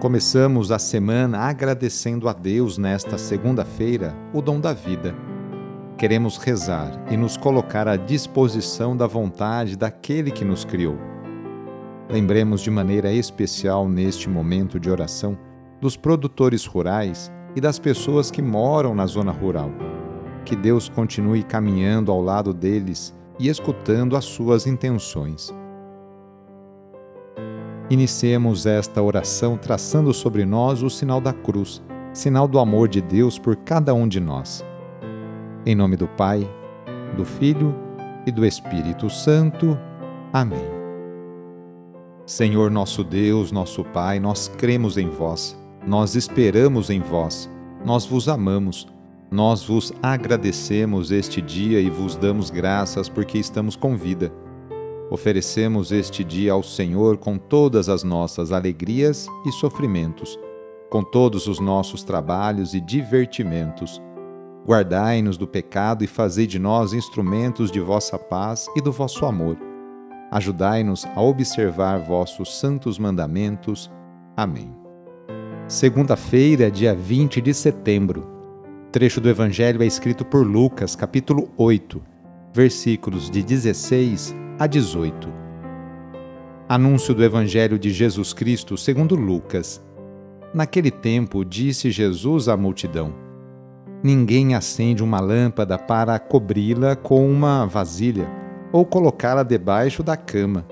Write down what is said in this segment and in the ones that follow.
Começamos a semana agradecendo a Deus nesta segunda-feira o dom da vida. Queremos rezar e nos colocar à disposição da vontade daquele que nos criou. Lembremos de maneira especial neste momento de oração dos produtores rurais e das pessoas que moram na zona rural. Que Deus continue caminhando ao lado deles e escutando as suas intenções. Iniciemos esta oração traçando sobre nós o sinal da cruz, sinal do amor de Deus por cada um de nós. Em nome do Pai, do Filho e do Espírito Santo. Amém. Senhor nosso Deus, nosso Pai, nós cremos em vós, nós esperamos em vós, nós vos amamos, nós vos agradecemos este dia e vos damos graças porque estamos com vida Oferecemos este dia ao Senhor com todas as nossas alegrias e sofrimentos, com todos os nossos trabalhos e divertimentos. Guardai-nos do pecado e fazei de nós instrumentos de vossa paz e do vosso amor. Ajudai-nos a observar vossos santos mandamentos. Amém. Segunda-feira, dia 20 de setembro. trecho do Evangelho é escrito por Lucas, capítulo 8, versículos de 16 a 18. Anúncio do Evangelho de Jesus Cristo segundo Lucas. Naquele tempo, disse Jesus à multidão: Ninguém acende uma lâmpada para cobri-la com uma vasilha ou colocá-la debaixo da cama.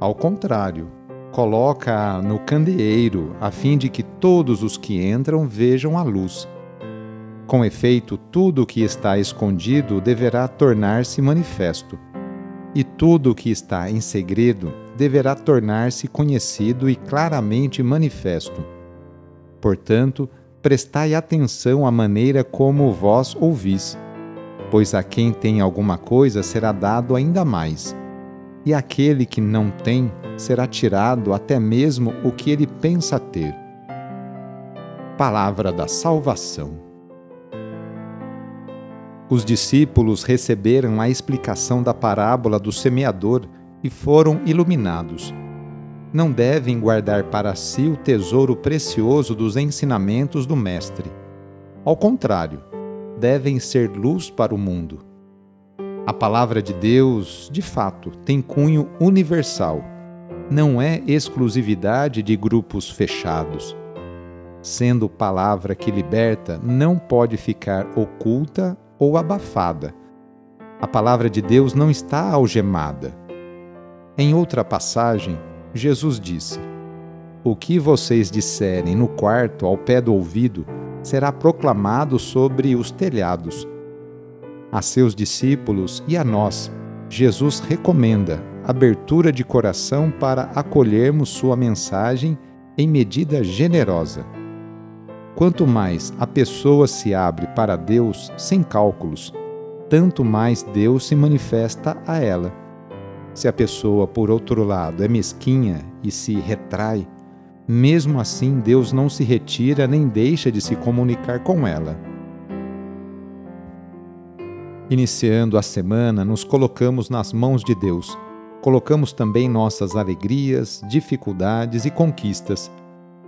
Ao contrário, coloca-a no candeeiro, a fim de que todos os que entram vejam a luz. Com efeito, tudo o que está escondido deverá tornar-se manifesto e tudo o que está em segredo deverá tornar-se conhecido e claramente manifesto. Portanto, prestai atenção à maneira como vós ouvis, pois a quem tem alguma coisa será dado ainda mais, e aquele que não tem será tirado até mesmo o que ele pensa ter. Palavra da Salvação. Os discípulos receberam a explicação da parábola do semeador e foram iluminados. Não devem guardar para si o tesouro precioso dos ensinamentos do Mestre. Ao contrário, devem ser luz para o mundo. A palavra de Deus, de fato, tem cunho universal. Não é exclusividade de grupos fechados. Sendo palavra que liberta, não pode ficar oculta ou abafada. A palavra de Deus não está algemada. Em outra passagem, Jesus disse: O que vocês disserem no quarto ao pé do ouvido será proclamado sobre os telhados. A seus discípulos e a nós, Jesus recomenda abertura de coração para acolhermos sua mensagem em medida generosa. Quanto mais a pessoa se abre para Deus sem cálculos, tanto mais Deus se manifesta a ela. Se a pessoa, por outro lado, é mesquinha e se retrai, mesmo assim Deus não se retira nem deixa de se comunicar com ela. Iniciando a semana, nos colocamos nas mãos de Deus. Colocamos também nossas alegrias, dificuldades e conquistas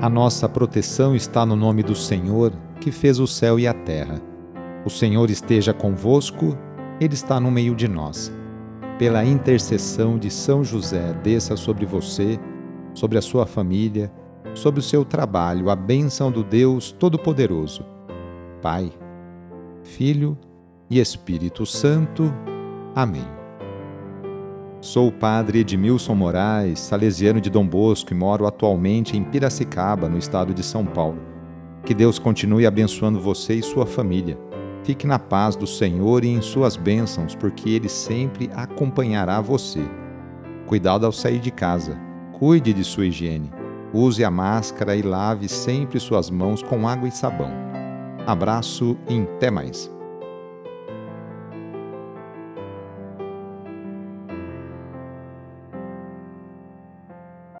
A nossa proteção está no nome do Senhor, que fez o céu e a terra. O Senhor esteja convosco, Ele está no meio de nós. Pela intercessão de São José, desça sobre você, sobre a sua família, sobre o seu trabalho, a bênção do Deus Todo-Poderoso. Pai, Filho e Espírito Santo. Amém. Sou o padre Edmilson Moraes, salesiano de Dom Bosco e moro atualmente em Piracicaba, no estado de São Paulo. Que Deus continue abençoando você e sua família. Fique na paz do Senhor e em suas bênçãos, porque Ele sempre acompanhará você. Cuidado ao sair de casa. Cuide de sua higiene. Use a máscara e lave sempre suas mãos com água e sabão. Abraço e até mais.